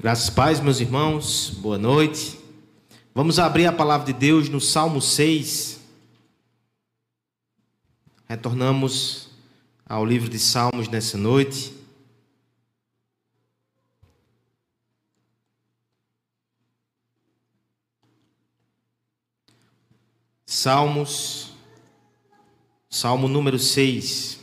Graças pais, meus irmãos, boa noite. Vamos abrir a palavra de Deus no Salmo 6. Retornamos ao livro de Salmos nessa noite. Salmos, Salmo número 6.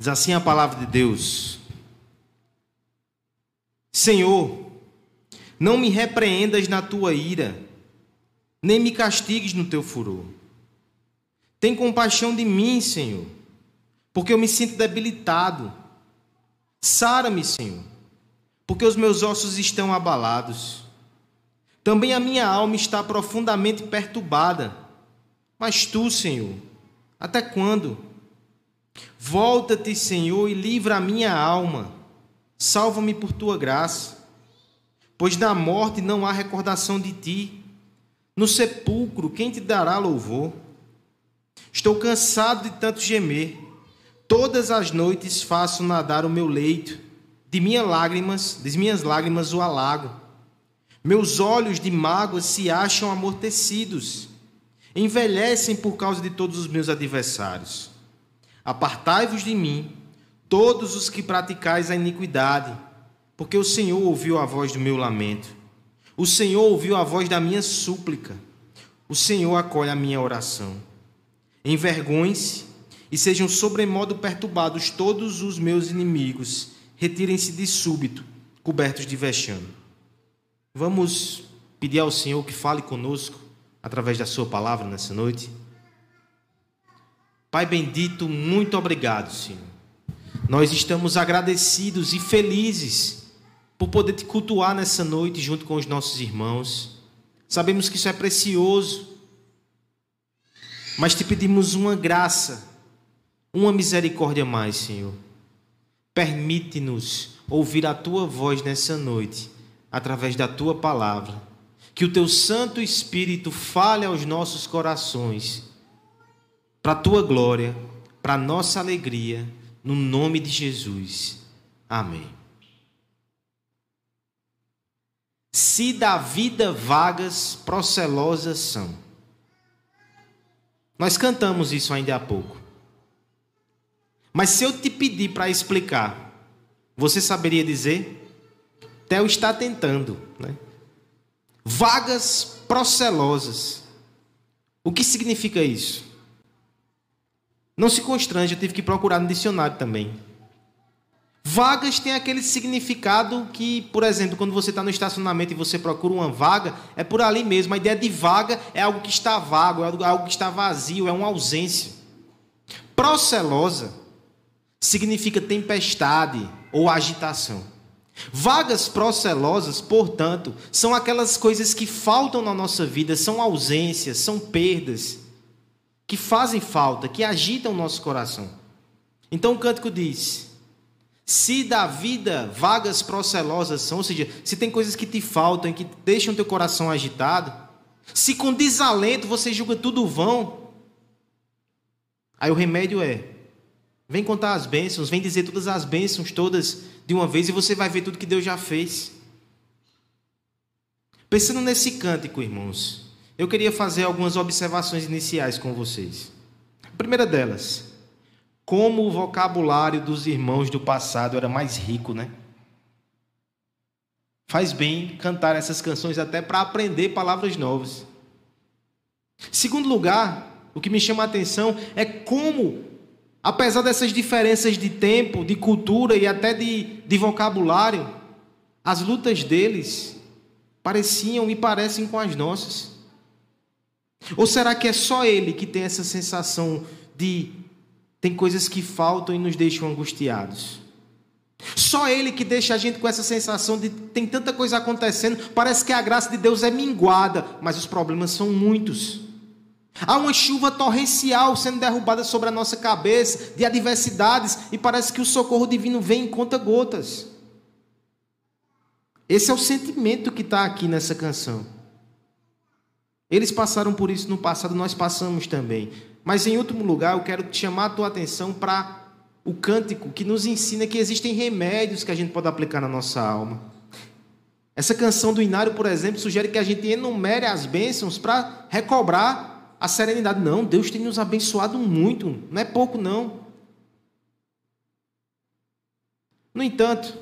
Diz assim a palavra de Deus: Senhor, não me repreendas na tua ira, nem me castigues no teu furor. Tem compaixão de mim, Senhor, porque eu me sinto debilitado. Sara-me, Senhor, porque os meus ossos estão abalados. Também a minha alma está profundamente perturbada. Mas tu, Senhor, até quando? Volta-te, Senhor, e livra a minha alma. Salva-me por tua graça. Pois na morte não há recordação de ti. No sepulcro, quem te dará louvor? Estou cansado de tanto gemer. Todas as noites faço nadar o meu leito. De minhas lágrimas, de minhas lágrimas o alago. Meus olhos de mágoa se acham amortecidos. Envelhecem por causa de todos os meus adversários. Apartai-vos de mim, todos os que praticais a iniquidade, porque o Senhor ouviu a voz do meu lamento. O Senhor ouviu a voz da minha súplica. O Senhor acolhe a minha oração. Envergonhem-se e sejam sobremodo perturbados todos os meus inimigos. Retirem-se de súbito, cobertos de vexame. Vamos pedir ao Senhor que fale conosco através da Sua palavra nessa noite. Pai bendito, muito obrigado, Senhor. Nós estamos agradecidos e felizes por poder te cultuar nessa noite junto com os nossos irmãos. Sabemos que isso é precioso, mas te pedimos uma graça, uma misericórdia mais, Senhor. Permite-nos ouvir a tua voz nessa noite, através da tua palavra. Que o teu Santo Espírito fale aos nossos corações para a tua glória, para a nossa alegria, no nome de Jesus. Amém. Se da vida vagas, procelosas são. Nós cantamos isso ainda há pouco. Mas se eu te pedir para explicar, você saberia dizer? Theo está tentando, né? Vagas procelosas. O que significa isso? Não se constrange, eu tive que procurar no dicionário também. Vagas tem aquele significado que, por exemplo, quando você está no estacionamento e você procura uma vaga, é por ali mesmo. A ideia de vaga é algo que está vago, é algo que está vazio, é uma ausência. Procelosa significa tempestade ou agitação. Vagas procelosas, portanto, são aquelas coisas que faltam na nossa vida, são ausências, são perdas, que fazem falta, que agitam o nosso coração. Então o cântico diz: se da vida vagas procelosas são, ou seja, se tem coisas que te faltam, que deixam teu coração agitado, se com desalento você julga tudo vão, aí o remédio é: vem contar as bênçãos, vem dizer todas as bênçãos todas de uma vez e você vai ver tudo que Deus já fez. Pensando nesse cântico, irmãos, eu queria fazer algumas observações iniciais com vocês. A primeira delas, como o vocabulário dos irmãos do passado era mais rico, né? Faz bem cantar essas canções até para aprender palavras novas. Segundo lugar, o que me chama a atenção é como, apesar dessas diferenças de tempo, de cultura e até de, de vocabulário, as lutas deles pareciam e parecem com as nossas. Ou será que é só ele que tem essa sensação de tem coisas que faltam e nos deixam angustiados? Só ele que deixa a gente com essa sensação de tem tanta coisa acontecendo, parece que a graça de Deus é minguada, mas os problemas são muitos. Há uma chuva torrencial sendo derrubada sobre a nossa cabeça, de adversidades, e parece que o socorro divino vem em conta-gotas. Esse é o sentimento que está aqui nessa canção. Eles passaram por isso no passado, nós passamos também. Mas em último lugar, eu quero chamar a tua atenção para o cântico que nos ensina que existem remédios que a gente pode aplicar na nossa alma. Essa canção do Inário, por exemplo, sugere que a gente enumere as bênçãos para recobrar a serenidade. Não, Deus tem nos abençoado muito, não é pouco não. No entanto,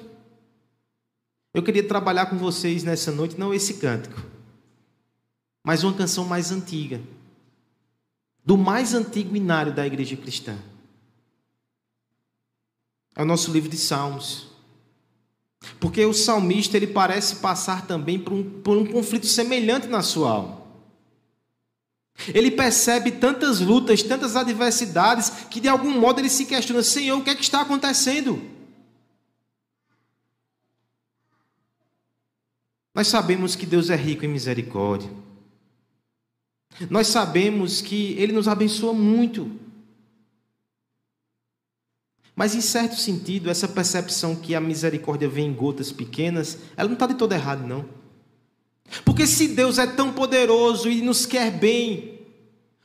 eu queria trabalhar com vocês nessa noite, não esse cântico, mas uma canção mais antiga, do mais antigo inário da igreja cristã. É o nosso livro de Salmos. Porque o salmista ele parece passar também por um, por um conflito semelhante na sua alma. Ele percebe tantas lutas, tantas adversidades, que de algum modo ele se questiona: Senhor, o que é que está acontecendo? Nós sabemos que Deus é rico em misericórdia. Nós sabemos que Ele nos abençoa muito. Mas, em certo sentido, essa percepção que a misericórdia vem em gotas pequenas, ela não está de todo errado, não. Porque se Deus é tão poderoso e nos quer bem,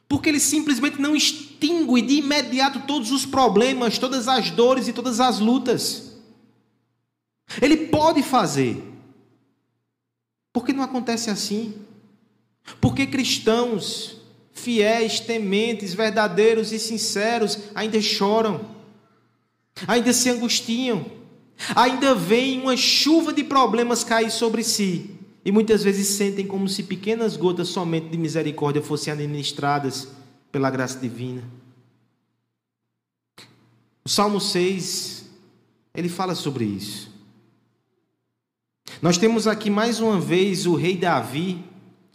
porque Ele simplesmente não extingue de imediato todos os problemas, todas as dores e todas as lutas. Ele pode fazer. Por que não acontece assim? Porque cristãos fiéis, tementes, verdadeiros e sinceros ainda choram ainda se angustiam, ainda veem uma chuva de problemas cair sobre si e muitas vezes sentem como se pequenas gotas somente de misericórdia fossem administradas pela graça divina. O Salmo 6, ele fala sobre isso. Nós temos aqui mais uma vez o rei Davi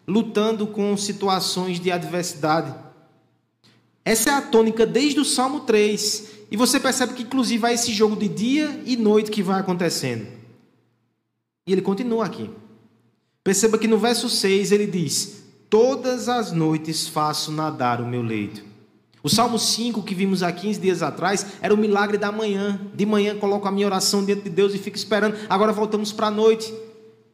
lutando com situações de adversidade. Essa é a tônica desde o Salmo 3. E você percebe que, inclusive, há esse jogo de dia e noite que vai acontecendo. E ele continua aqui. Perceba que no verso 6 ele diz: Todas as noites faço nadar o meu leito. O Salmo 5, que vimos há 15 dias atrás, era o milagre da manhã. De manhã coloco a minha oração diante de Deus e fico esperando. Agora voltamos para a noite.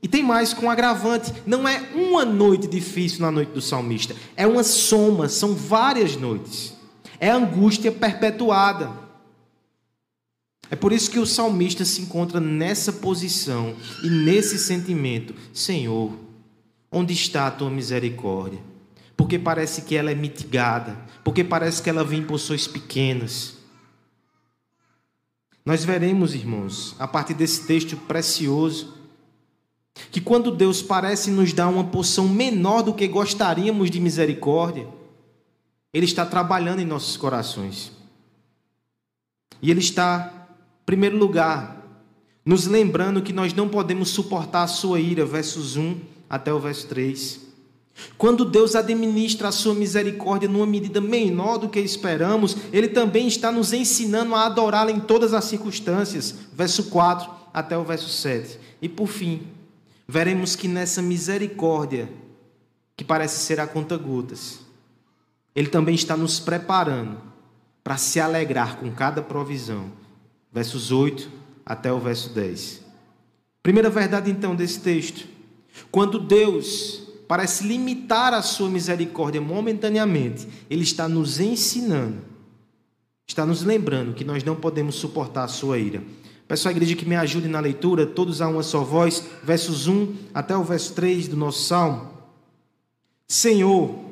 E tem mais com agravante: não é uma noite difícil na noite do salmista, é uma soma, são várias noites. É angústia perpetuada. É por isso que o salmista se encontra nessa posição e nesse sentimento: Senhor, onde está a tua misericórdia? Porque parece que ela é mitigada, porque parece que ela vem em porções pequenas. Nós veremos, irmãos, a partir desse texto precioso, que quando Deus parece nos dar uma porção menor do que gostaríamos de misericórdia, Ele está trabalhando em nossos corações. E Ele está primeiro lugar, nos lembrando que nós não podemos suportar a sua ira, versos 1 até o verso 3. Quando Deus administra a sua misericórdia numa medida menor do que esperamos, Ele também está nos ensinando a adorá-la em todas as circunstâncias, verso 4 até o verso 7. E por fim, veremos que nessa misericórdia, que parece ser a conta-gotas, Ele também está nos preparando para se alegrar com cada provisão versos 8 até o verso 10. Primeira verdade, então, desse texto: quando Deus parece limitar a sua misericórdia momentaneamente, Ele está nos ensinando, está nos lembrando que nós não podemos suportar a sua ira. Peço à igreja que me ajude na leitura, todos a uma só voz, versos 1 até o verso 3 do nosso salmo. Senhor,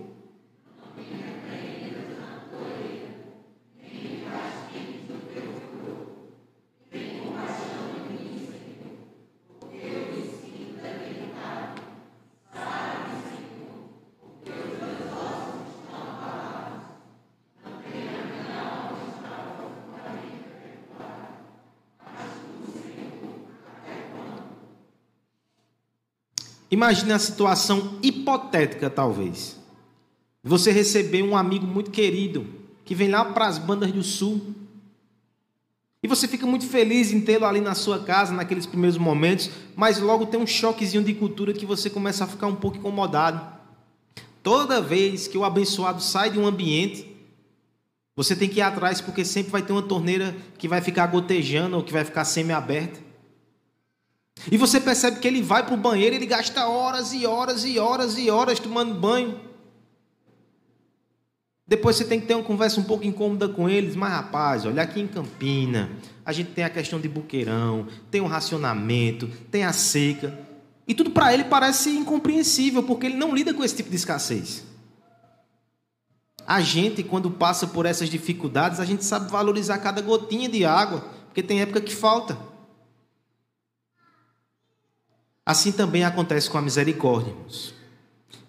Imagine a situação hipotética, talvez. Você receber um amigo muito querido que vem lá para as bandas do sul. E você fica muito feliz em tê-lo ali na sua casa naqueles primeiros momentos, mas logo tem um choquezinho de cultura que você começa a ficar um pouco incomodado. Toda vez que o abençoado sai de um ambiente, você tem que ir atrás, porque sempre vai ter uma torneira que vai ficar gotejando ou que vai ficar semi-aberta. E você percebe que ele vai para o banheiro, ele gasta horas e horas e horas e horas tomando banho. Depois você tem que ter uma conversa um pouco incômoda com eles, mas rapaz, olha aqui em Campina, a gente tem a questão de buqueirão, tem o racionamento, tem a seca. E tudo para ele parece incompreensível, porque ele não lida com esse tipo de escassez. A gente, quando passa por essas dificuldades, a gente sabe valorizar cada gotinha de água, porque tem época que falta. Assim também acontece com a misericórdia, irmãos.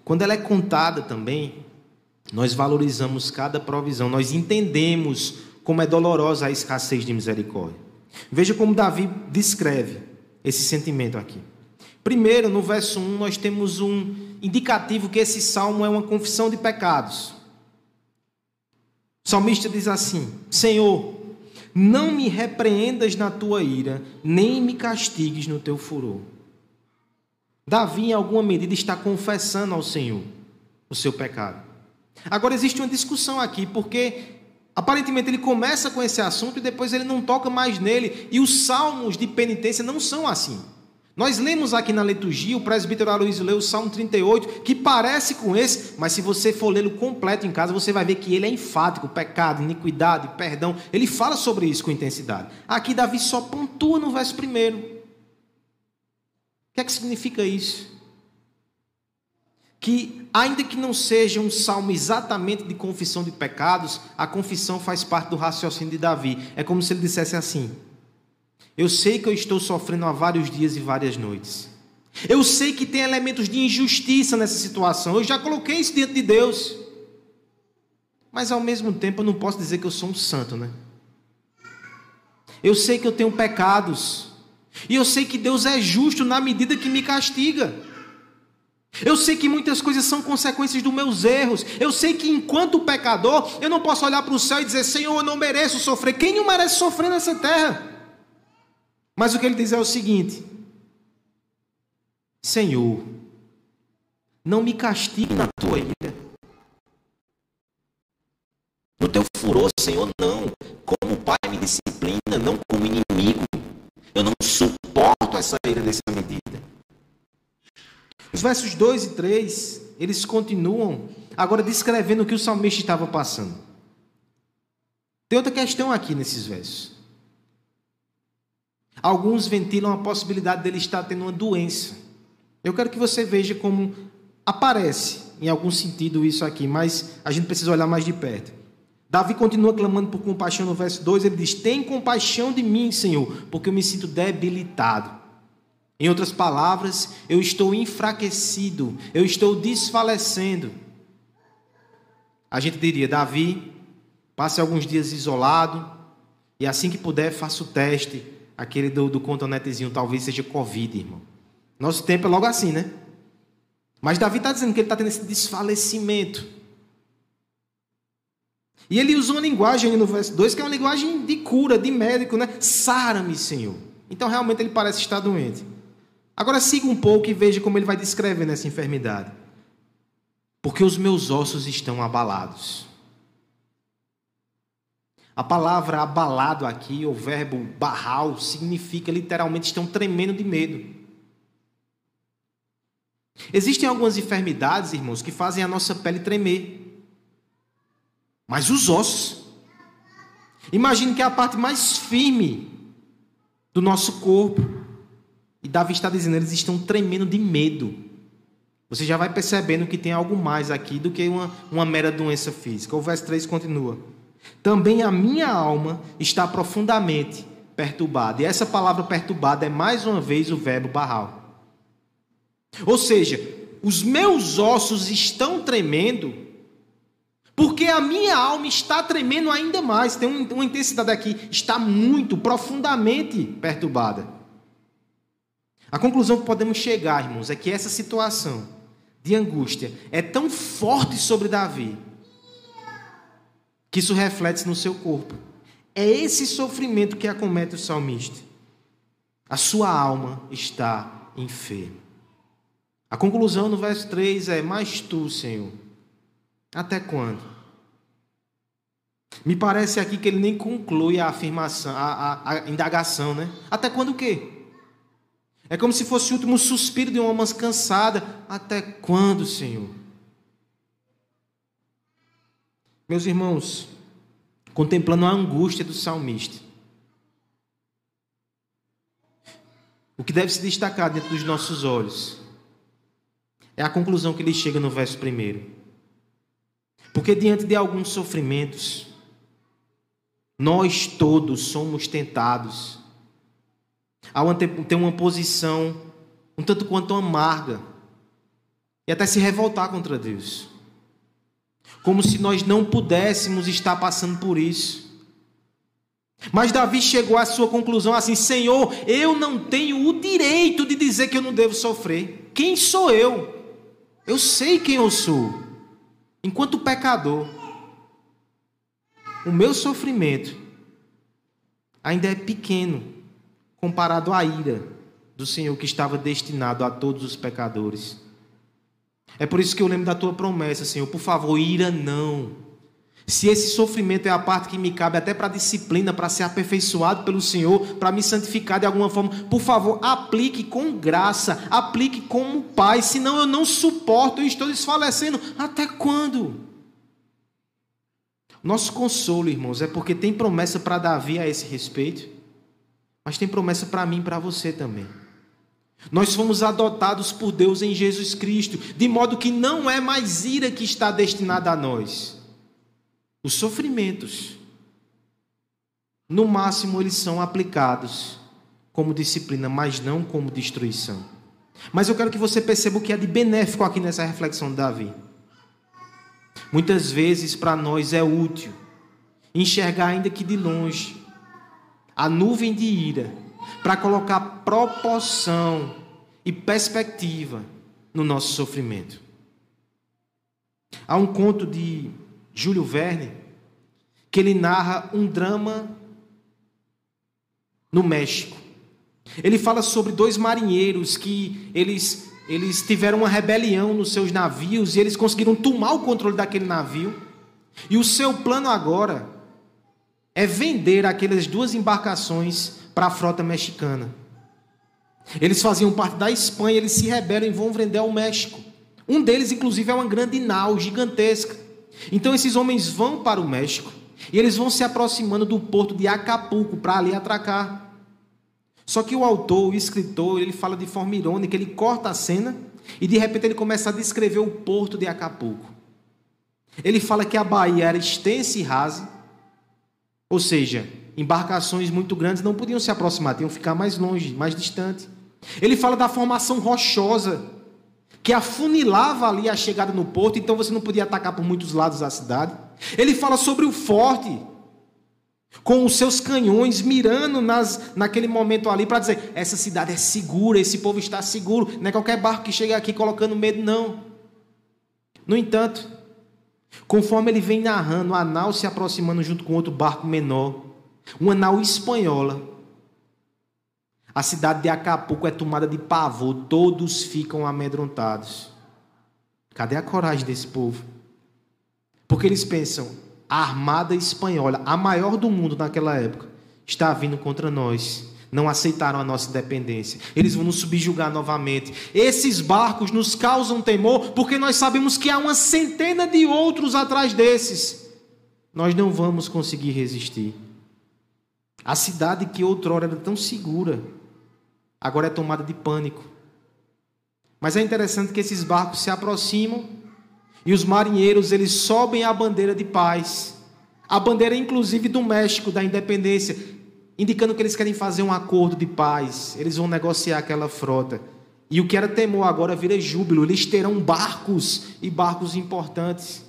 Quando ela é contada também, nós valorizamos cada provisão, nós entendemos como é dolorosa a escassez de misericórdia. Veja como Davi descreve esse sentimento aqui. Primeiro, no verso 1, nós temos um indicativo que esse salmo é uma confissão de pecados. O salmista diz assim: Senhor, não me repreendas na tua ira, nem me castigues no teu furor. Davi, em alguma medida, está confessando ao Senhor o seu pecado. Agora, existe uma discussão aqui, porque aparentemente ele começa com esse assunto e depois ele não toca mais nele, e os salmos de penitência não são assim. Nós lemos aqui na liturgia, o presbítero Aloysio leu o Salmo 38, que parece com esse, mas se você for lê-lo completo em casa, você vai ver que ele é enfático, pecado, iniquidade, perdão. Ele fala sobre isso com intensidade. Aqui Davi só pontua no verso primeiro. O que é que significa isso? Que, ainda que não seja um salmo exatamente de confissão de pecados, a confissão faz parte do raciocínio de Davi. É como se ele dissesse assim: eu sei que eu estou sofrendo há vários dias e várias noites. Eu sei que tem elementos de injustiça nessa situação. Eu já coloquei isso diante de Deus. Mas ao mesmo tempo eu não posso dizer que eu sou um santo, né? Eu sei que eu tenho pecados. E eu sei que Deus é justo na medida que me castiga. Eu sei que muitas coisas são consequências dos meus erros. Eu sei que enquanto pecador, eu não posso olhar para o céu e dizer: Senhor, eu não mereço sofrer. Quem não merece sofrer nessa terra? Mas o que ele diz é o seguinte: Senhor, não me castigue na tua ira. No teu furor, Senhor, não. Como o Pai me disciplina, não como inimigo. Eu não suporto essa ira dessa medida. Os versos 2 e 3, eles continuam agora descrevendo o que o salmista estava passando. Tem outra questão aqui nesses versos. Alguns ventilam a possibilidade dele estar tendo uma doença. Eu quero que você veja como aparece em algum sentido isso aqui, mas a gente precisa olhar mais de perto. Davi continua clamando por compaixão no verso 2, ele diz: Tem compaixão de mim, Senhor, porque eu me sinto debilitado. Em outras palavras, eu estou enfraquecido, eu estou desfalecendo. A gente diria: Davi, passe alguns dias isolado e assim que puder, faça o teste aquele do, do contonetezinho talvez seja Covid, irmão. Nosso tempo é logo assim, né? Mas Davi está dizendo que ele está tendo esse desfalecimento. E ele usa uma linguagem no verso 2 que é uma linguagem de cura, de médico, né? Sara-me, Senhor. Então realmente ele parece estar doente. Agora siga um pouco e veja como ele vai descrevendo essa enfermidade. Porque os meus ossos estão abalados. A palavra abalado aqui, o verbo barral, significa literalmente estão tremendo de medo. Existem algumas enfermidades, irmãos, que fazem a nossa pele tremer. Mas os ossos. Imagine que é a parte mais firme do nosso corpo. E Davi está dizendo, eles estão tremendo de medo. Você já vai percebendo que tem algo mais aqui do que uma, uma mera doença física. O verso 3 continua. Também a minha alma está profundamente perturbada. E essa palavra perturbada é mais uma vez o verbo barral. Ou seja, os meus ossos estão tremendo, porque a minha alma está tremendo ainda mais. Tem uma intensidade aqui, está muito, profundamente perturbada. A conclusão que podemos chegar, irmãos, é que essa situação de angústia é tão forte sobre Davi que isso reflete no seu corpo. É esse sofrimento que acomete o salmista. A sua alma está enferma. A conclusão no verso 3 é: Mas tu, Senhor, Até quando? Me parece aqui que ele nem conclui a afirmação, a, a, a indagação, né? Até quando o quê? É como se fosse o último suspiro de uma alma cansada. Até quando, Senhor? Meus irmãos, contemplando a angústia do salmista, o que deve se destacar dentro dos nossos olhos é a conclusão que ele chega no verso primeiro. Porque diante de alguns sofrimentos, nós todos somos tentados a ter uma posição um tanto quanto amarga e até se revoltar contra Deus. Como se nós não pudéssemos estar passando por isso. Mas Davi chegou à sua conclusão assim: Senhor, eu não tenho o direito de dizer que eu não devo sofrer. Quem sou eu? Eu sei quem eu sou. Enquanto pecador, o meu sofrimento ainda é pequeno comparado à ira do Senhor que estava destinado a todos os pecadores. É por isso que eu lembro da tua promessa, Senhor, por favor, ira não. Se esse sofrimento é a parte que me cabe até para disciplina, para ser aperfeiçoado pelo Senhor, para me santificar de alguma forma, por favor, aplique com graça, aplique como Pai, senão eu não suporto e estou desfalecendo. Até quando? Nosso consolo, irmãos, é porque tem promessa para Davi a esse respeito, mas tem promessa para mim e para você também. Nós fomos adotados por Deus em Jesus Cristo, de modo que não é mais ira que está destinada a nós os sofrimentos, no máximo, eles são aplicados como disciplina, mas não como destruição. Mas eu quero que você perceba o que é de benéfico aqui nessa reflexão de Davi. Muitas vezes para nós é útil enxergar, ainda que de longe, a nuvem de ira, para colocar proporção e perspectiva no nosso sofrimento. Há um conto de Júlio Verne, que ele narra um drama no México. Ele fala sobre dois marinheiros que eles, eles tiveram uma rebelião nos seus navios e eles conseguiram tomar o controle daquele navio. E o seu plano agora é vender aquelas duas embarcações para a frota mexicana. Eles faziam parte da Espanha, eles se rebelam e vão vender ao México. Um deles, inclusive, é uma grande nau gigantesca. Então esses homens vão para o México e eles vão se aproximando do porto de Acapulco para ali atracar. Só que o autor, o escritor, ele fala de forma irônica, ele corta a cena e de repente ele começa a descrever o porto de Acapulco. Ele fala que a baía era extensa e rasa, ou seja, embarcações muito grandes não podiam se aproximar, tinham que ficar mais longe, mais distante. Ele fala da formação rochosa que afunilava ali a chegada no porto, então você não podia atacar por muitos lados da cidade. Ele fala sobre o forte, com os seus canhões mirando nas, naquele momento ali para dizer: essa cidade é segura, esse povo está seguro, não é qualquer barco que chega aqui colocando medo, não. No entanto, conforme ele vem narrando, a nau se aproximando junto com outro barco menor, uma nau espanhola, a cidade de Acapulco é tomada de pavor, todos ficam amedrontados. Cadê a coragem desse povo? Porque eles pensam, a armada espanhola, a maior do mundo naquela época, está vindo contra nós. Não aceitaram a nossa independência. Eles vão nos subjugar novamente. Esses barcos nos causam temor porque nós sabemos que há uma centena de outros atrás desses. Nós não vamos conseguir resistir. A cidade que outrora era tão segura, agora é tomada de pânico. Mas é interessante que esses barcos se aproximam e os marinheiros eles sobem a bandeira de paz, a bandeira inclusive do México da independência, indicando que eles querem fazer um acordo de paz, eles vão negociar aquela frota. E o que era temor agora vira júbilo, eles terão barcos e barcos importantes.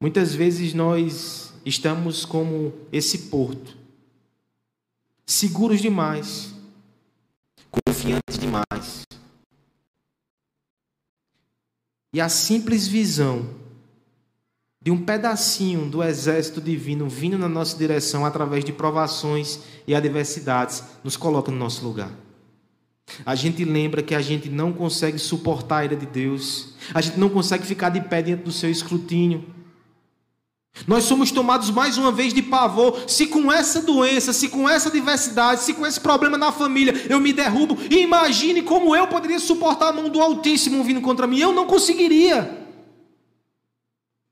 Muitas vezes nós estamos como esse porto, seguros demais, confiantes demais. E a simples visão de um pedacinho do exército divino vindo na nossa direção através de provações e adversidades nos coloca no nosso lugar. A gente lembra que a gente não consegue suportar a ira de Deus. A gente não consegue ficar de pé diante do seu escrutínio. Nós somos tomados mais uma vez de pavor. Se com essa doença, se com essa diversidade, se com esse problema na família eu me derrubo, imagine como eu poderia suportar a mão do Altíssimo vindo contra mim. Eu não conseguiria.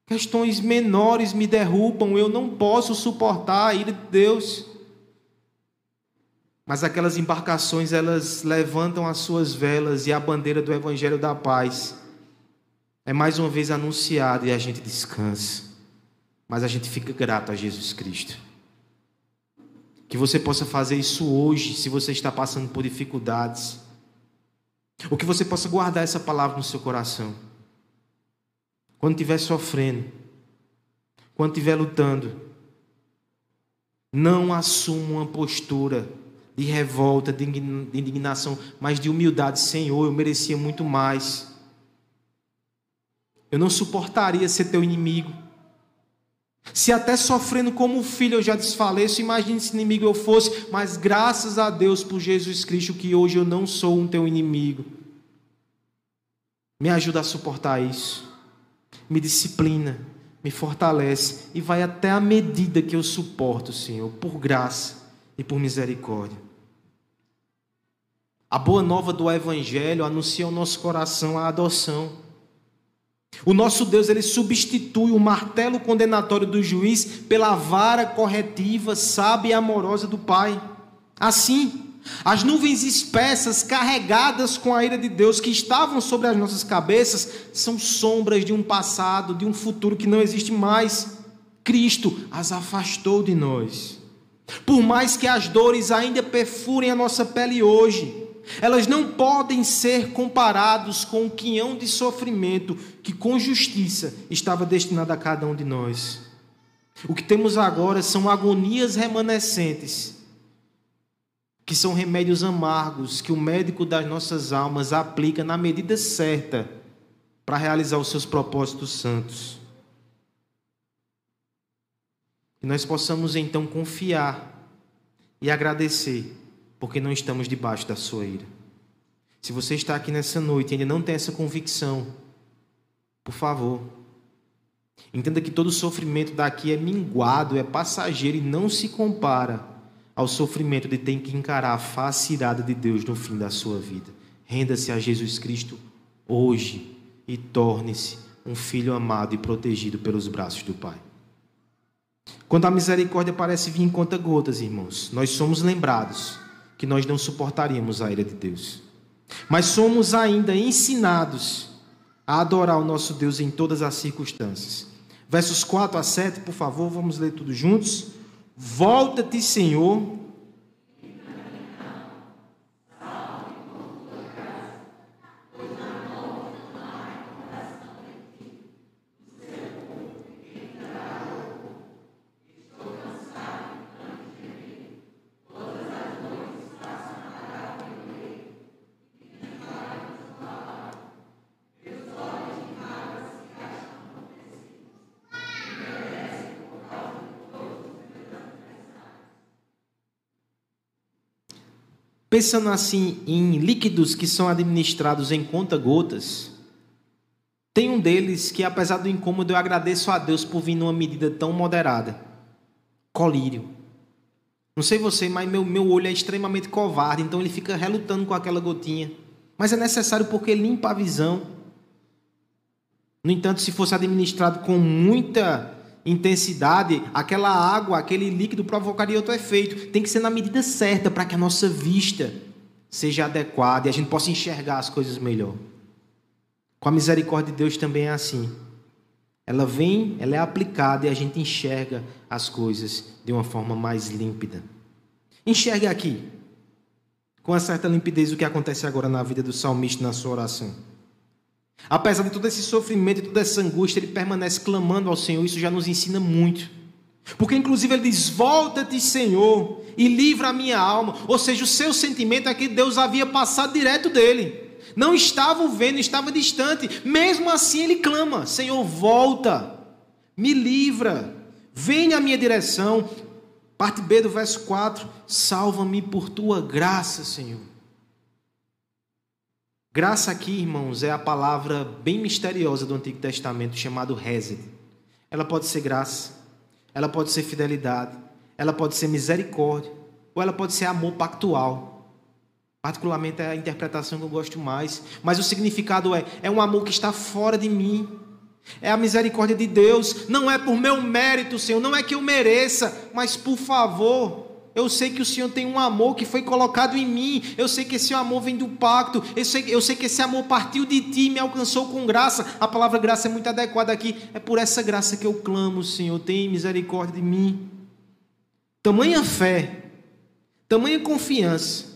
Questões menores me derrubam, eu não posso suportar a ira de Deus. Mas aquelas embarcações, elas levantam as suas velas e a bandeira do Evangelho da Paz é mais uma vez anunciada e a gente descansa. Mas a gente fica grato a Jesus Cristo. Que você possa fazer isso hoje, se você está passando por dificuldades. Ou que você possa guardar essa palavra no seu coração. Quando estiver sofrendo, quando estiver lutando, não assuma uma postura de revolta, de indignação, mas de humildade. Senhor, eu merecia muito mais. Eu não suportaria ser teu inimigo. Se até sofrendo como filho eu já desfaleço, imagine se inimigo eu fosse, mas graças a Deus por Jesus Cristo que hoje eu não sou um teu inimigo. Me ajuda a suportar isso. Me disciplina, me fortalece e vai até a medida que eu suporto, Senhor, por graça e por misericórdia. A boa nova do Evangelho anuncia ao nosso coração a adoção. O nosso Deus ele substitui o martelo condenatório do juiz pela vara corretiva, sábia e amorosa do Pai. Assim, as nuvens espessas carregadas com a ira de Deus que estavam sobre as nossas cabeças são sombras de um passado, de um futuro que não existe mais. Cristo as afastou de nós. Por mais que as dores ainda perfurem a nossa pele hoje, elas não podem ser comparados com o quinhão de sofrimento que com justiça estava destinado a cada um de nós. O que temos agora são agonias remanescentes, que são remédios amargos que o médico das nossas almas aplica na medida certa para realizar os seus propósitos santos. Que nós possamos então confiar e agradecer porque não estamos debaixo da sua ira. Se você está aqui nessa noite e ainda não tem essa convicção, por favor, entenda que todo sofrimento daqui é minguado, é passageiro e não se compara ao sofrimento de ter que encarar a face irada de Deus no fim da sua vida. Renda-se a Jesus Cristo hoje e torne-se um filho amado e protegido pelos braços do Pai. Quando a misericórdia parece vir em conta gotas, irmãos, nós somos lembrados que nós não suportaríamos a ira de Deus. Mas somos ainda ensinados a adorar o nosso Deus em todas as circunstâncias. Versos 4 a 7, por favor, vamos ler tudo juntos. Volta-te, Senhor, Pensando assim em líquidos que são administrados em conta-gotas, tem um deles que, apesar do incômodo, eu agradeço a Deus por vir numa medida tão moderada: colírio. Não sei você, mas meu, meu olho é extremamente covarde, então ele fica relutando com aquela gotinha. Mas é necessário porque limpa a visão. No entanto, se fosse administrado com muita intensidade, aquela água, aquele líquido provocaria outro efeito. Tem que ser na medida certa para que a nossa vista seja adequada e a gente possa enxergar as coisas melhor. Com a misericórdia de Deus também é assim. Ela vem, ela é aplicada e a gente enxerga as coisas de uma forma mais límpida. Enxergue aqui, com uma certa limpidez, o que acontece agora na vida do salmista na sua oração. Apesar de todo esse sofrimento e toda essa angústia, ele permanece clamando ao Senhor. Isso já nos ensina muito. Porque, inclusive, ele diz: Volta-te, Senhor, e livra a minha alma. Ou seja, o seu sentimento é que Deus havia passado direto dele. Não estava o vendo, estava distante. Mesmo assim, ele clama: Senhor, volta, me livra, venha à minha direção. Parte B do verso 4: Salva-me por tua graça, Senhor. Graça aqui, irmãos, é a palavra bem misteriosa do Antigo Testamento chamado Hesed. Ela pode ser graça, ela pode ser fidelidade, ela pode ser misericórdia, ou ela pode ser amor pactual. Particularmente é a interpretação que eu gosto mais, mas o significado é é um amor que está fora de mim. É a misericórdia de Deus, não é por meu mérito, Senhor, não é que eu mereça, mas por favor, eu sei que o Senhor tem um amor que foi colocado em mim. Eu sei que esse amor vem do pacto. Eu sei, eu sei que esse amor partiu de ti e me alcançou com graça. A palavra graça é muito adequada aqui. É por essa graça que eu clamo, Senhor. Tem misericórdia de mim. Tamanha fé, tamanha confiança.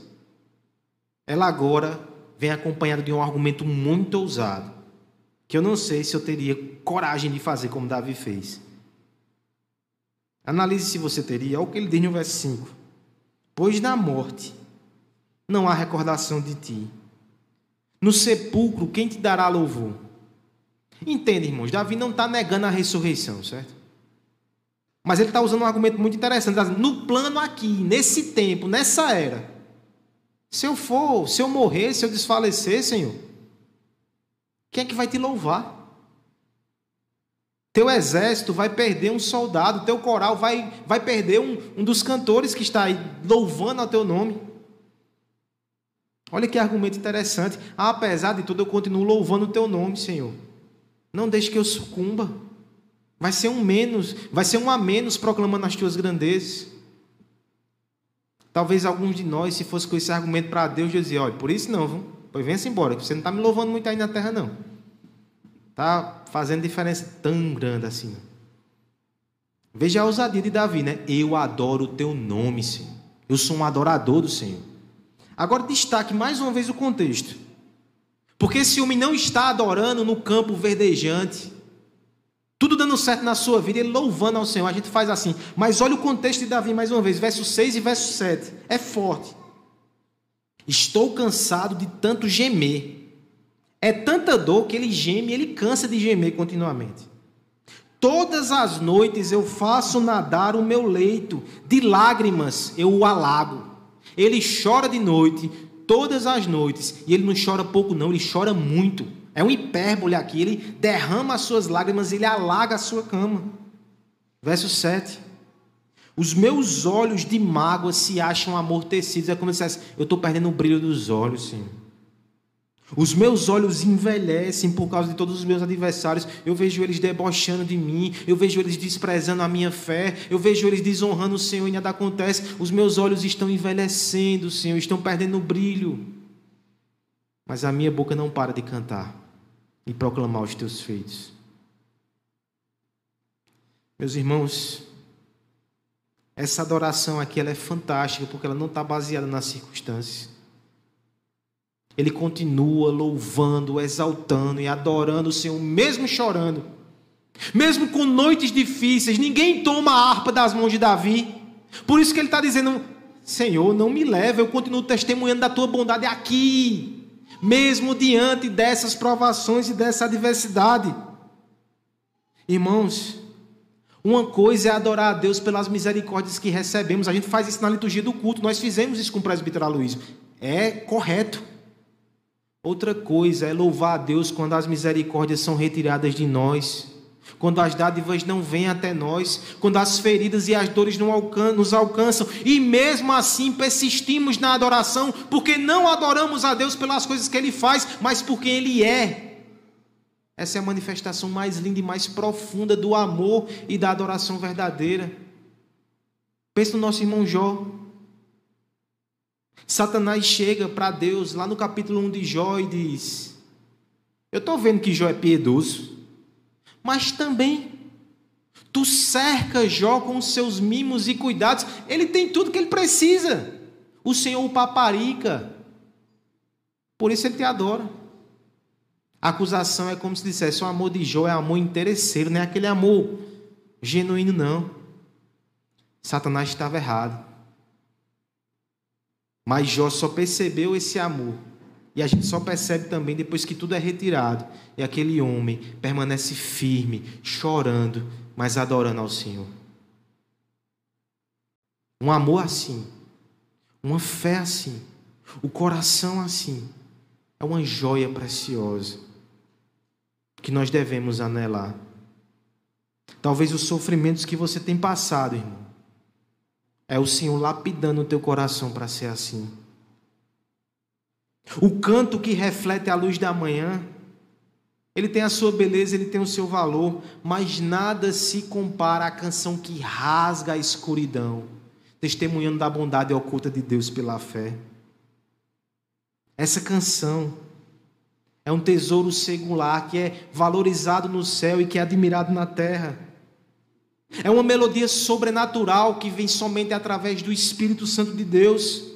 Ela agora vem acompanhada de um argumento muito ousado. Que eu não sei se eu teria coragem de fazer como Davi fez. Analise se você teria. Olha o que ele diz no verso 5. Pois na morte não há recordação de ti. No sepulcro, quem te dará louvor? Entende, irmãos? Davi não está negando a ressurreição, certo? Mas ele está usando um argumento muito interessante. No plano aqui, nesse tempo, nessa era, se eu for, se eu morrer, se eu desfalecer, Senhor, quem é que vai te louvar? Teu exército vai perder um soldado, teu coral vai, vai perder um, um dos cantores que está aí louvando ao teu nome. Olha que argumento interessante. Ah, apesar de tudo, eu continuo louvando o teu nome, Senhor. Não deixe que eu sucumba. Vai ser um menos, vai ser um a menos proclamando as tuas grandezas. Talvez alguns de nós, se fosse com esse argumento para Deus, dizia, olha, por isso não, viu? pois venha-se embora, você não está me louvando muito aí na terra, não. Está fazendo diferença tão grande assim. Veja a ousadia de Davi, né? Eu adoro o teu nome, Senhor. Eu sou um adorador do Senhor. Agora destaque mais uma vez o contexto. Porque esse homem não está adorando no campo verdejante. Tudo dando certo na sua vida, ele louvando ao Senhor. A gente faz assim. Mas olha o contexto de Davi mais uma vez, verso 6 e verso 7. É forte. Estou cansado de tanto gemer é tanta dor que ele geme, ele cansa de gemer continuamente. Todas as noites eu faço nadar o meu leito, de lágrimas eu o alago. Ele chora de noite, todas as noites, e ele não chora pouco, não, ele chora muito. É um hipérbole aqui, ele derrama as suas lágrimas, ele alaga a sua cama. Verso 7. Os meus olhos de mágoa se acham amortecidos. É como se eu estou perdendo o brilho dos olhos, Senhor. Os meus olhos envelhecem por causa de todos os meus adversários. Eu vejo eles debochando de mim. Eu vejo eles desprezando a minha fé. Eu vejo eles desonrando o Senhor e nada acontece. Os meus olhos estão envelhecendo, Senhor, estão perdendo o brilho. Mas a minha boca não para de cantar e proclamar os teus feitos. Meus irmãos, essa adoração aqui ela é fantástica porque ela não está baseada nas circunstâncias. Ele continua louvando, exaltando e adorando o Senhor, mesmo chorando. Mesmo com noites difíceis, ninguém toma a harpa das mãos de Davi. Por isso que ele está dizendo: Senhor, não me leve, eu continuo testemunhando da tua bondade aqui, mesmo diante dessas provações e dessa adversidade. Irmãos, uma coisa é adorar a Deus pelas misericórdias que recebemos. A gente faz isso na liturgia do culto. Nós fizemos isso com o presbítero Aloysio. É correto. Outra coisa é louvar a Deus quando as misericórdias são retiradas de nós, quando as dádivas não vêm até nós, quando as feridas e as dores não alcan nos alcançam, e mesmo assim persistimos na adoração, porque não adoramos a Deus pelas coisas que Ele faz, mas porque Ele é. Essa é a manifestação mais linda e mais profunda do amor e da adoração verdadeira. Pense no nosso irmão Jó. Satanás chega para Deus lá no capítulo 1 de Jó e diz: Eu estou vendo que Jó é piedoso, mas também tu cerca Jó com seus mimos e cuidados, ele tem tudo que ele precisa. O Senhor o paparica, por isso ele te adora. A acusação é como se dissesse: o amor de Jó é amor interesseiro, não é aquele amor genuíno, não. Satanás estava errado. Mas Jó só percebeu esse amor. E a gente só percebe também depois que tudo é retirado. E aquele homem permanece firme, chorando, mas adorando ao Senhor. Um amor assim, uma fé assim, o coração assim, é uma joia preciosa que nós devemos anelar. Talvez os sofrimentos que você tem passado, irmão, é o Senhor lapidando o teu coração para ser assim. O canto que reflete a luz da manhã, ele tem a sua beleza, ele tem o seu valor, mas nada se compara à canção que rasga a escuridão, testemunhando da bondade oculta de Deus pela fé. Essa canção é um tesouro singular que é valorizado no céu e que é admirado na terra. É uma melodia sobrenatural que vem somente através do Espírito Santo de Deus.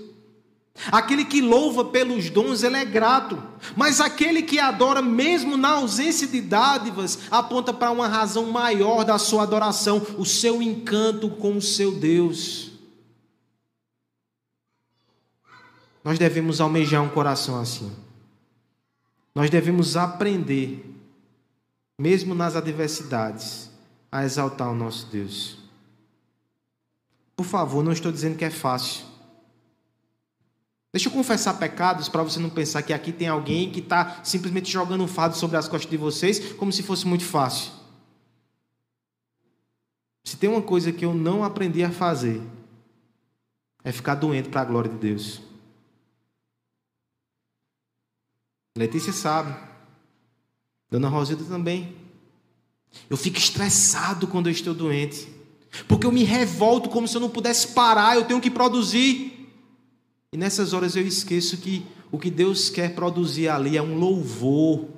Aquele que louva pelos dons, ele é grato, mas aquele que adora, mesmo na ausência de dádivas, aponta para uma razão maior da sua adoração, o seu encanto com o seu Deus. Nós devemos almejar um coração assim. Nós devemos aprender, mesmo nas adversidades, a exaltar o nosso Deus. Por favor, não estou dizendo que é fácil. Deixa eu confessar pecados para você não pensar que aqui tem alguém que está simplesmente jogando um fardo sobre as costas de vocês como se fosse muito fácil. Se tem uma coisa que eu não aprendi a fazer, é ficar doente para a glória de Deus. Letícia sabe. Dona Rosilda também. Eu fico estressado quando eu estou doente. Porque eu me revolto como se eu não pudesse parar, eu tenho que produzir. E nessas horas eu esqueço que o que Deus quer produzir ali é um louvor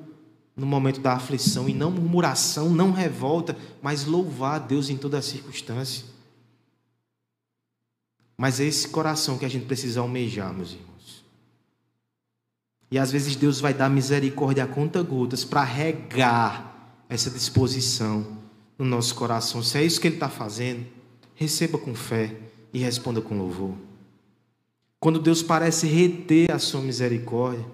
no momento da aflição, e não murmuração, não revolta, mas louvar a Deus em toda circunstância. Mas é esse coração que a gente precisa almejar, meus irmãos. E às vezes Deus vai dar misericórdia a conta gotas para regar essa disposição no nosso coração. Se é isso que Ele está fazendo, receba com fé e responda com louvor. Quando Deus parece reter a sua misericórdia,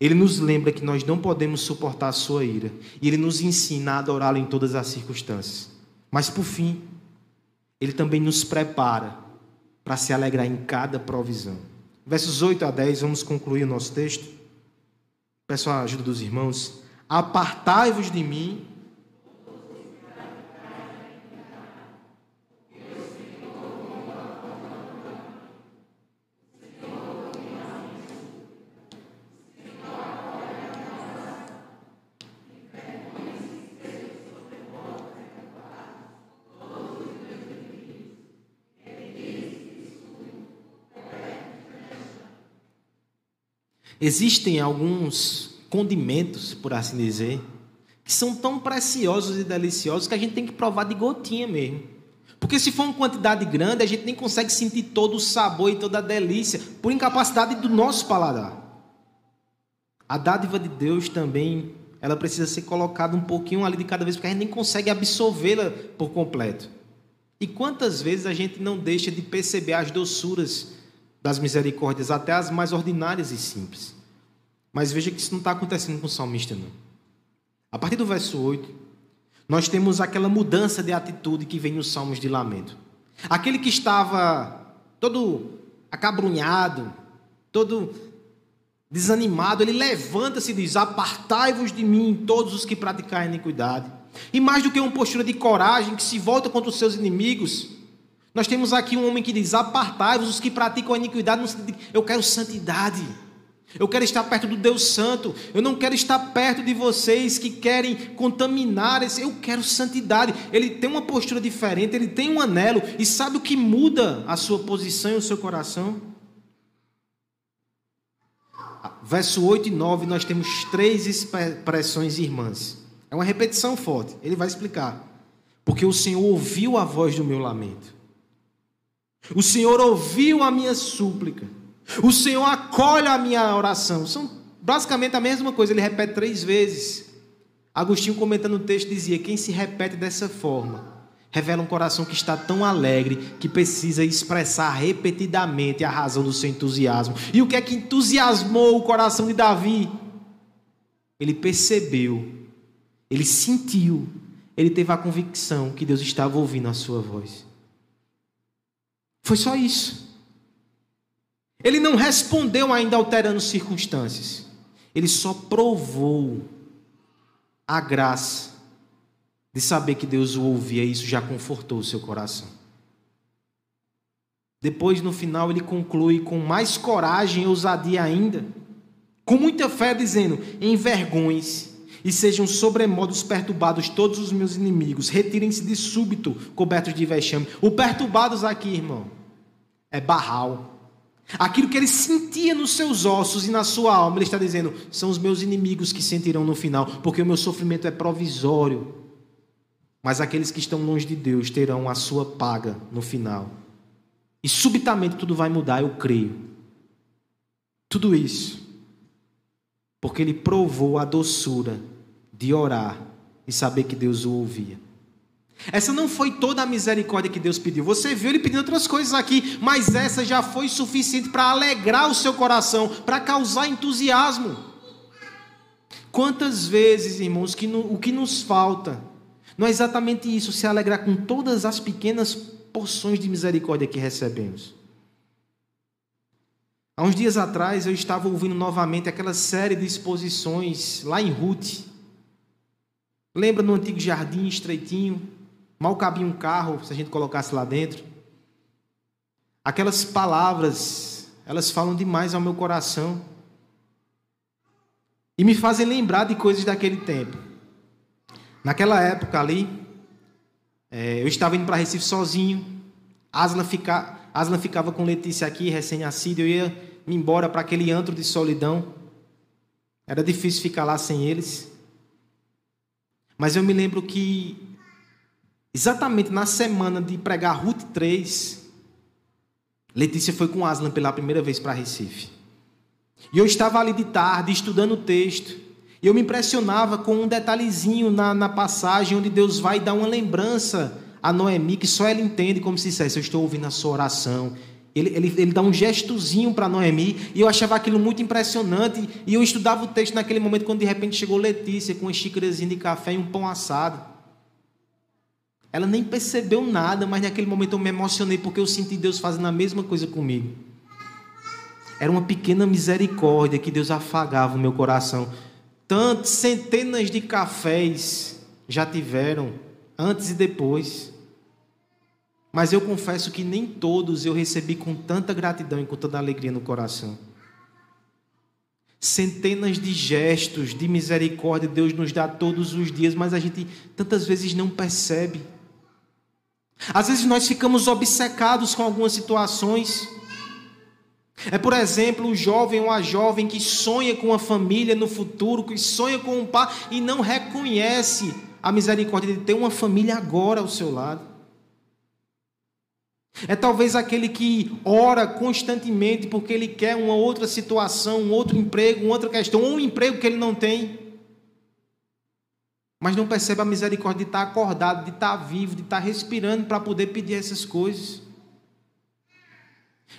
Ele nos lembra que nós não podemos suportar a sua ira e Ele nos ensina a adorá-lo em todas as circunstâncias. Mas por fim, Ele também nos prepara para se alegrar em cada provisão. Versos 8 a 10, vamos concluir o nosso texto. Peço a ajuda dos irmãos. Apartai-vos de mim, Existem alguns condimentos, por assim dizer, que são tão preciosos e deliciosos que a gente tem que provar de gotinha mesmo. Porque se for uma quantidade grande, a gente nem consegue sentir todo o sabor e toda a delícia, por incapacidade do nosso paladar. A dádiva de Deus também, ela precisa ser colocada um pouquinho ali de cada vez, porque a gente nem consegue absorvê-la por completo. E quantas vezes a gente não deixa de perceber as doçuras das misericórdias, até as mais ordinárias e simples. Mas veja que isso não está acontecendo com o salmista, não. A partir do verso 8, nós temos aquela mudança de atitude que vem nos salmos de lamento. Aquele que estava todo acabrunhado, todo desanimado, ele levanta-se e diz: Apartai-vos de mim, todos os que praticarem iniquidade. E mais do que uma postura de coragem que se volta contra os seus inimigos, nós temos aqui um homem que diz: Apartai-vos os que praticam a iniquidade, eu quero santidade. Eu quero estar perto do Deus Santo. Eu não quero estar perto de vocês que querem contaminar. Eu quero santidade. Ele tem uma postura diferente, ele tem um anelo. E sabe o que muda a sua posição e o seu coração? Verso 8 e 9, nós temos três expressões irmãs. É uma repetição forte. Ele vai explicar. Porque o Senhor ouviu a voz do meu lamento. O Senhor ouviu a minha súplica. O Senhor acolhe a minha oração. São basicamente a mesma coisa, ele repete três vezes. Agostinho, comentando o texto, dizia: Quem se repete dessa forma revela um coração que está tão alegre que precisa expressar repetidamente a razão do seu entusiasmo. E o que é que entusiasmou o coração de Davi? Ele percebeu, ele sentiu, ele teve a convicção que Deus estava ouvindo a sua voz. Foi só isso. Ele não respondeu ainda alterando circunstâncias. ele só provou a graça de saber que Deus o ouvia, e isso já confortou o seu coração. Depois, no final, ele conclui com mais coragem e ousadia ainda, com muita fé, dizendo: Envergonhe-se e sejam sobremodos perturbados todos os meus inimigos, retirem-se de súbito, cobertos de vexame. O perturbados aqui, irmão, é barral. Aquilo que ele sentia nos seus ossos e na sua alma, ele está dizendo: são os meus inimigos que sentirão no final, porque o meu sofrimento é provisório. Mas aqueles que estão longe de Deus terão a sua paga no final. E subitamente tudo vai mudar, eu creio. Tudo isso porque ele provou a doçura de orar e saber que Deus o ouvia. Essa não foi toda a misericórdia que Deus pediu. Você viu ele pedindo outras coisas aqui, mas essa já foi suficiente para alegrar o seu coração, para causar entusiasmo. Quantas vezes, irmãos, que no, o que nos falta não é exatamente isso, se alegrar com todas as pequenas porções de misericórdia que recebemos. Há uns dias atrás eu estava ouvindo novamente aquela série de exposições lá em Ruth. Lembra no antigo jardim estreitinho? Mal cabia um carro se a gente colocasse lá dentro. Aquelas palavras, elas falam demais ao meu coração. E me fazem lembrar de coisas daquele tempo. Naquela época ali, é, eu estava indo para Recife sozinho. Asla, fica, Asla ficava com Letícia aqui, recém-nascida. Eu ia me embora para aquele antro de solidão. Era difícil ficar lá sem eles. Mas eu me lembro que, exatamente na semana de pregar Ruth 3, Letícia foi com Aslan pela primeira vez para Recife. E eu estava ali de tarde, estudando o texto. E eu me impressionava com um detalhezinho na, na passagem onde Deus vai dar uma lembrança a Noemi, que só ela entende como se dissesse: Eu estou ouvindo a sua oração, ele, ele, ele dá um gestozinho para Noemi, e eu achava aquilo muito impressionante. E eu estudava o texto naquele momento, quando de repente chegou Letícia com uma xícarazinha de café e um pão assado. Ela nem percebeu nada, mas naquele momento eu me emocionei porque eu senti Deus fazendo a mesma coisa comigo. Era uma pequena misericórdia que Deus afagava o meu coração. Tantas centenas de cafés já tiveram, antes e depois. Mas eu confesso que nem todos eu recebi com tanta gratidão e com tanta alegria no coração. Centenas de gestos de misericórdia Deus nos dá todos os dias, mas a gente tantas vezes não percebe. Às vezes nós ficamos obcecados com algumas situações. É, por exemplo, o jovem ou a jovem que sonha com uma família no futuro, que sonha com um pai e não reconhece a misericórdia de ter uma família agora ao seu lado. É talvez aquele que ora constantemente porque ele quer uma outra situação, um outro emprego, uma outra questão, um emprego que ele não tem. Mas não percebe a misericórdia de estar acordado, de estar vivo, de estar respirando para poder pedir essas coisas.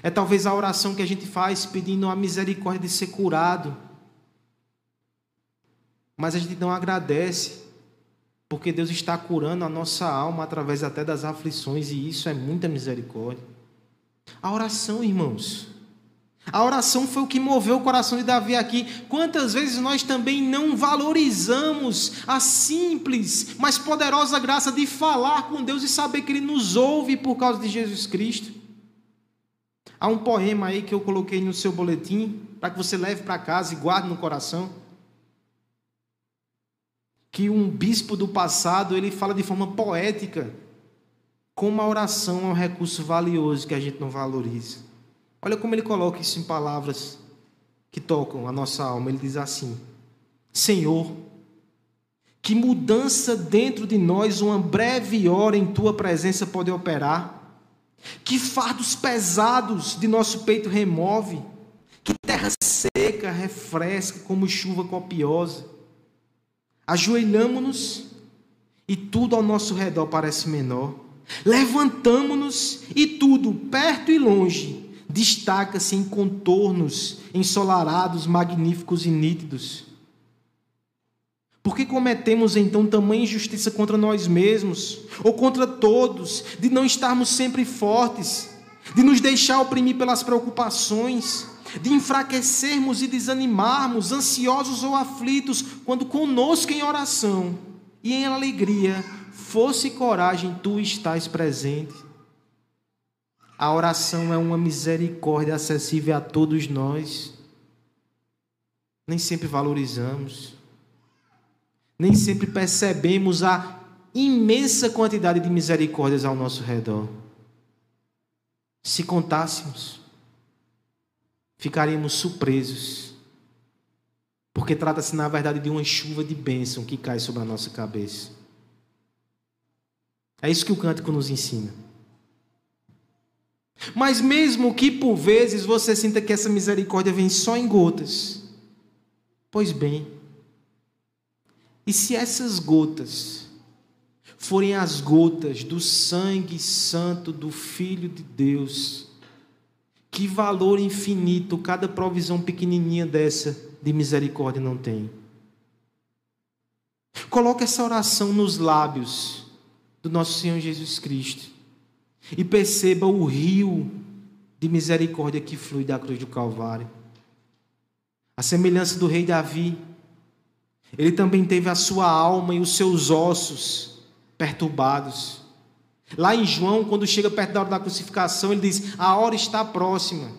É talvez a oração que a gente faz pedindo a misericórdia de ser curado. Mas a gente não agradece porque Deus está curando a nossa alma através até das aflições, e isso é muita misericórdia. A oração, irmãos. A oração foi o que moveu o coração de Davi aqui. Quantas vezes nós também não valorizamos a simples, mas poderosa graça de falar com Deus e saber que Ele nos ouve por causa de Jesus Cristo? Há um poema aí que eu coloquei no seu boletim, para que você leve para casa e guarde no coração que um bispo do passado ele fala de forma poética como a oração é um recurso valioso que a gente não valoriza. Olha como ele coloca isso em palavras que tocam a nossa alma. Ele diz assim: Senhor, que mudança dentro de nós uma breve hora em tua presença pode operar? Que fardos pesados de nosso peito remove? Que terra seca refresca como chuva copiosa? Ajoelhamos-nos e tudo ao nosso redor parece menor. Levantamos-nos e tudo, perto e longe, destaca-se em contornos ensolarados, magníficos e nítidos. Por que cometemos então tamanha injustiça contra nós mesmos, ou contra todos, de não estarmos sempre fortes, de nos deixar oprimir pelas preocupações, de enfraquecermos e desanimarmos, ansiosos ou aflitos, quando conosco em oração e em alegria, força e coragem, tu estás presente. A oração é uma misericórdia acessível a todos nós. Nem sempre valorizamos, nem sempre percebemos a imensa quantidade de misericórdias ao nosso redor. Se contássemos, ficaríamos surpresos, porque trata-se, na verdade, de uma chuva de bênção que cai sobre a nossa cabeça. É isso que o cântico nos ensina. Mas mesmo que por vezes você sinta que essa misericórdia vem só em gotas, pois bem, e se essas gotas forem as gotas do sangue santo do Filho de Deus, que valor infinito cada provisão pequenininha dessa de misericórdia não tem. Coloque essa oração nos lábios do nosso Senhor Jesus Cristo e perceba o rio de misericórdia que flui da cruz do Calvário. A semelhança do rei Davi, ele também teve a sua alma e os seus ossos perturbados. Lá em João, quando chega perto da hora da crucificação, ele diz: A hora está próxima.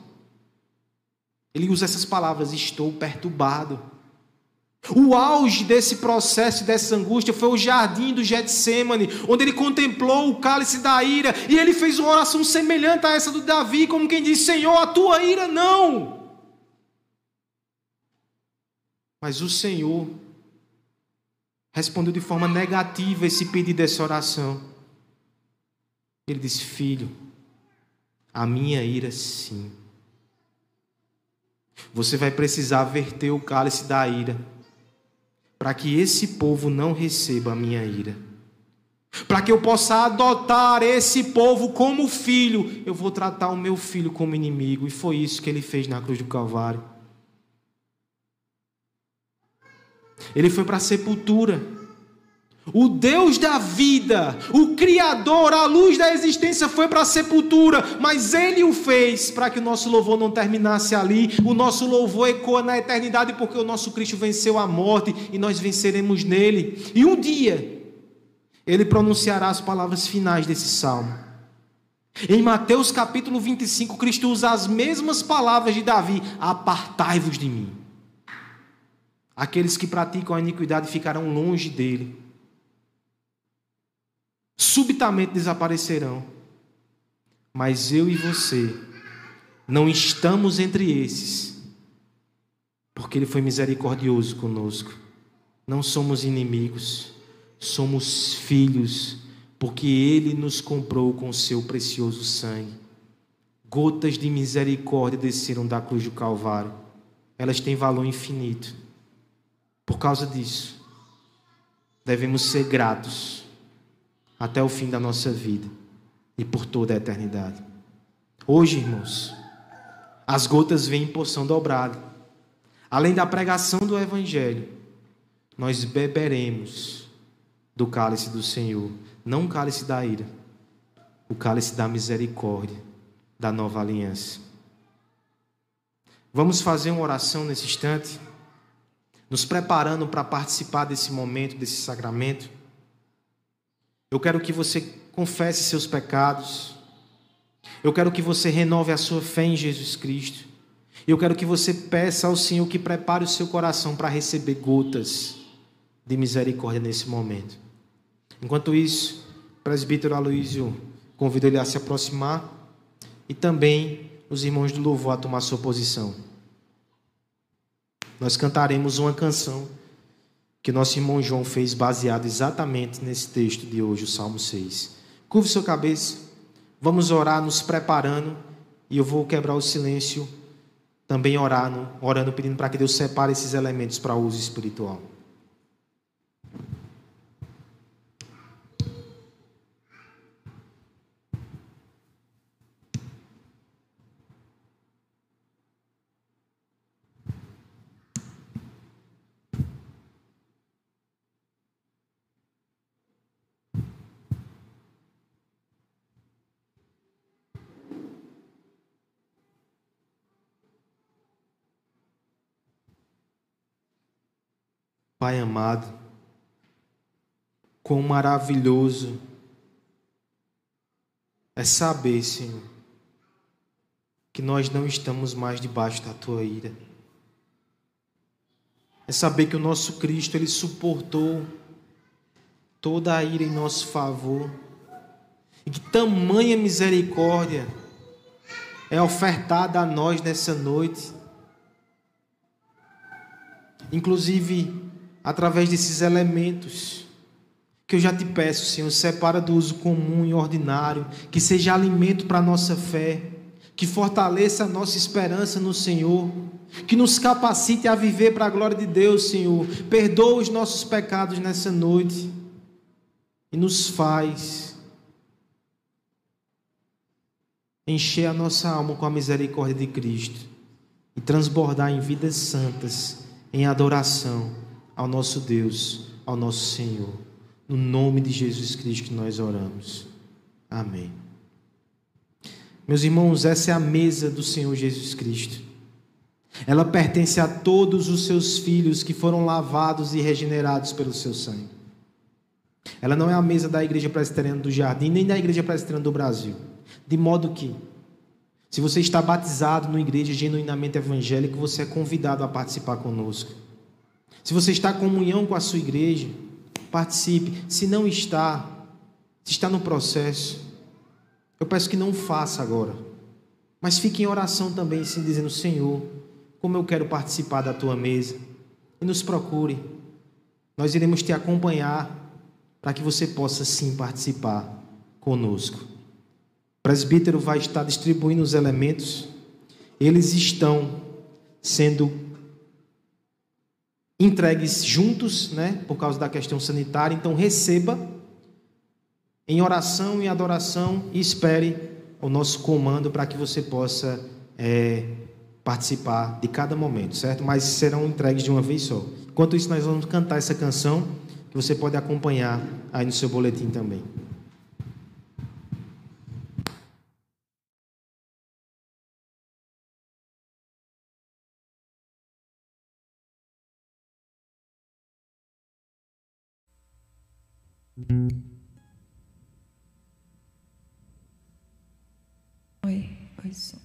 Ele usa essas palavras: Estou perturbado. O auge desse processo, dessa angústia, foi o jardim do Getsemane, onde ele contemplou o cálice da ira, e ele fez uma oração semelhante a essa do Davi, como quem diz: Senhor, a tua ira não. Mas o Senhor respondeu de forma negativa esse pedido dessa oração. Ele disse: Filho, a minha ira sim. Você vai precisar verter o cálice da ira, para que esse povo não receba a minha ira. Para que eu possa adotar esse povo como filho, eu vou tratar o meu filho como inimigo. E foi isso que ele fez na cruz do Calvário. Ele foi para a sepultura o Deus da vida, o Criador, a luz da existência foi para a sepultura, mas Ele o fez para que o nosso louvor não terminasse ali. O nosso louvor ecoa na eternidade, porque o nosso Cristo venceu a morte e nós venceremos nele. E um dia, Ele pronunciará as palavras finais desse salmo. Em Mateus capítulo 25, Cristo usa as mesmas palavras de Davi: Apartai-vos de mim. Aqueles que praticam a iniquidade ficarão longe dele subitamente desaparecerão. Mas eu e você não estamos entre esses, porque Ele foi misericordioso conosco. Não somos inimigos, somos filhos, porque Ele nos comprou com seu precioso sangue. Gotas de misericórdia desceram da cruz do Calvário. Elas têm valor infinito. Por causa disso, devemos ser gratos até o fim da nossa vida e por toda a eternidade. Hoje, irmãos, as gotas vêm em porção dobrada. Além da pregação do Evangelho, nós beberemos do cálice do Senhor, não o cálice da ira, o cálice da misericórdia, da nova aliança. Vamos fazer uma oração nesse instante, nos preparando para participar desse momento, desse sacramento. Eu quero que você confesse seus pecados. Eu quero que você renove a sua fé em Jesus Cristo. Eu quero que você peça ao Senhor que prepare o seu coração para receber gotas de misericórdia nesse momento. Enquanto isso, o presbítero Aloísio convida ele a se aproximar e também os irmãos do louvor a tomar sua posição. Nós cantaremos uma canção que nosso irmão João fez baseado exatamente nesse texto de hoje, o Salmo 6. Curve sua cabeça, vamos orar nos preparando e eu vou quebrar o silêncio também orando, orando pedindo para que Deus separe esses elementos para uso espiritual. Pai amado, quão maravilhoso é saber, Senhor, que nós não estamos mais debaixo da tua ira. É saber que o nosso Cristo, ele suportou toda a ira em nosso favor. E que tamanha misericórdia é ofertada a nós nessa noite. Inclusive, através desses elementos que eu já te peço, Senhor, separa do uso comum e ordinário, que seja alimento para a nossa fé, que fortaleça a nossa esperança no Senhor, que nos capacite a viver para a glória de Deus, Senhor. Perdoa os nossos pecados nessa noite e nos faz encher a nossa alma com a misericórdia de Cristo e transbordar em vidas santas, em adoração ao nosso Deus, ao nosso Senhor. No nome de Jesus Cristo que nós oramos. Amém. Meus irmãos, essa é a mesa do Senhor Jesus Cristo. Ela pertence a todos os seus filhos que foram lavados e regenerados pelo seu sangue. Ela não é a mesa da Igreja Presbiteriana do Jardim, nem da Igreja Presbiteriana do Brasil. De modo que, se você está batizado numa igreja genuinamente evangélica, você é convidado a participar conosco. Se você está em comunhão com a sua igreja, participe. Se não está, se está no processo, eu peço que não faça agora. Mas fique em oração também, sim, dizendo: Senhor, como eu quero participar da tua mesa. E nos procure. Nós iremos te acompanhar para que você possa sim participar conosco. O presbítero vai estar distribuindo os elementos, eles estão sendo entregues juntos, né, por causa da questão sanitária, então receba em oração e adoração e espere o nosso comando para que você possa é, participar de cada momento, certo? Mas serão entregues de uma vez só. Enquanto isso, nós vamos cantar essa canção que você pode acompanhar aí no seu boletim também. Oi, oi, som.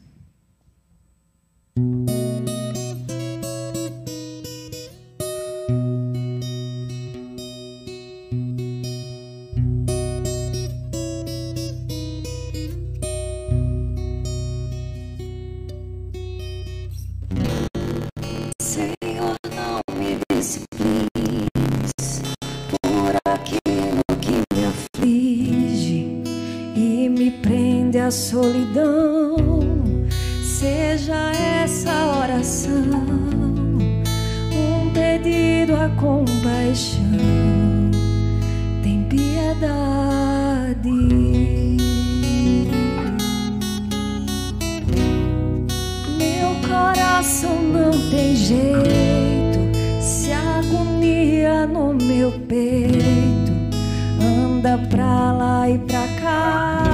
Solidão. Seja essa oração um pedido à compaixão. Tem piedade. Meu coração não tem jeito, se agonia no meu peito, anda pra lá e pra cá,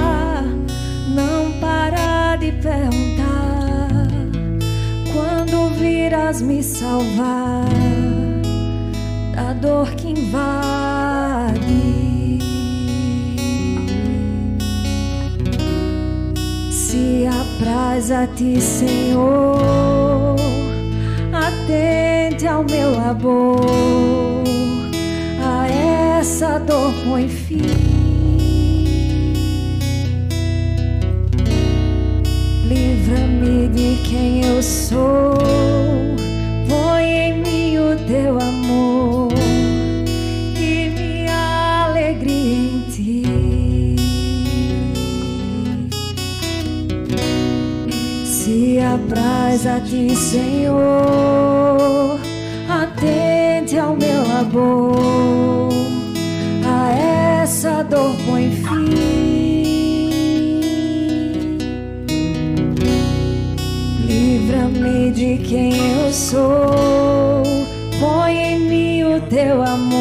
perguntar quando virás me salvar da dor que invade. Se apraz a ti, Senhor, atente ao meu labor, a essa dor põe fim. Quem eu sou, põe em mim o teu amor e minha alegria em ti. Se apraz a ti, Senhor, atente ao meu labor, a essa dor põe fim. De quem eu sou, põe em mim o teu amor